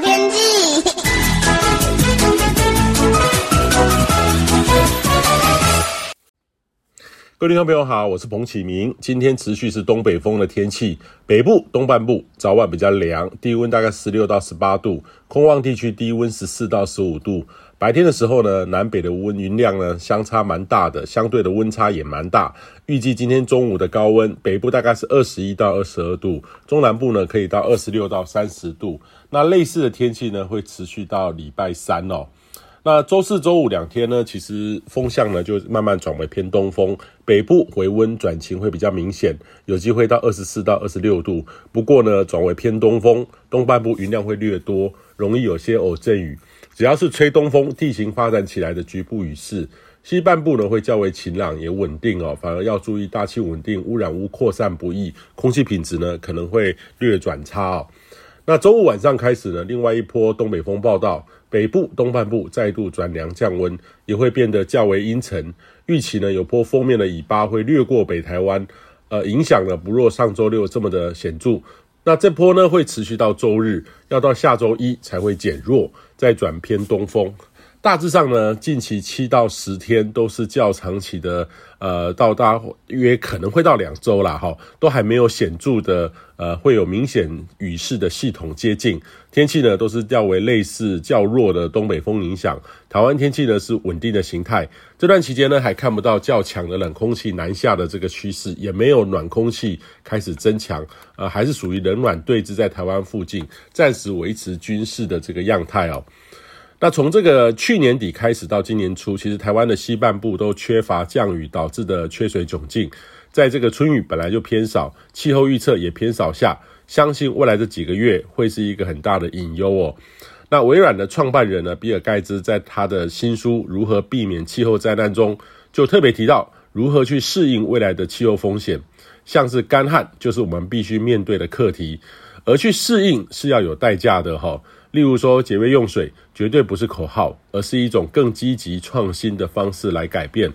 天气。各位听众朋友好，我是彭启明。今天持续是东北风的天气，北部东半部早晚比较凉，低温大概十六到十八度，空旷地区低温十四到十五度。白天的时候呢，南北的温云量呢相差蛮大的，相对的温差也蛮大。预计今天中午的高温，北部大概是二十一到二十二度，中南部呢可以到二十六到三十度。那类似的天气呢会持续到礼拜三哦。那周四、周五两天呢，其实风向呢就慢慢转为偏东风，北部回温转晴会比较明显，有机会到二十四到二十六度。不过呢，转为偏东风，东半部云量会略多，容易有些偶阵雨。只要是吹东风，地形发展起来的局部雨势，西半部呢会较为晴朗也稳定哦，反而要注意大气稳定，污染物扩散不易，空气品质呢可能会略转差哦。那周五晚上开始呢，另外一波东北风报道，北部东半部再度转凉降温，也会变得较为阴沉。预期呢，有波锋面的尾巴会掠过北台湾，呃，影响呢不若上周六这么的显著。那这波呢会持续到周日，要到下周一才会减弱，再转偏东风。大致上呢，近期七到十天都是较长期的，呃，到大约可能会到两周啦，哈，都还没有显著的，呃，会有明显雨势的系统接近。天气呢都是较为类似较弱的东北风影响，台湾天气呢是稳定的形态。这段期间呢还看不到较强的冷空气南下的这个趋势，也没有暖空气开始增强，呃，还是属于冷暖对峙在台湾附近，暂时维持均势的这个样态哦。那从这个去年底开始到今年初，其实台湾的西半部都缺乏降雨导致的缺水窘境，在这个春雨本来就偏少，气候预测也偏少下，相信未来这几个月会是一个很大的隐忧哦。那微软的创办人呢，比尔盖茨在他的新书《如何避免气候灾难》中，就特别提到如何去适应未来的气候风险，像是干旱就是我们必须面对的课题，而去适应是要有代价的哈。例如说，节约用水绝对不是口号，而是一种更积极创新的方式来改变。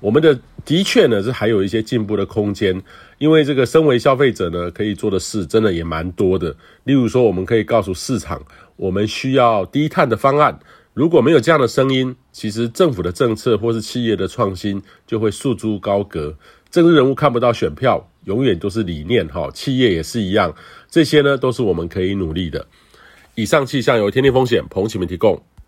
我们的的确呢是还有一些进步的空间，因为这个身为消费者呢，可以做的事真的也蛮多的。例如说，我们可以告诉市场，我们需要低碳的方案。如果没有这样的声音，其实政府的政策或是企业的创新就会束之高阁。政治人物看不到选票，永远都是理念哈，企业也是一样。这些呢都是我们可以努力的。以上气象由天天风险彭启明提供。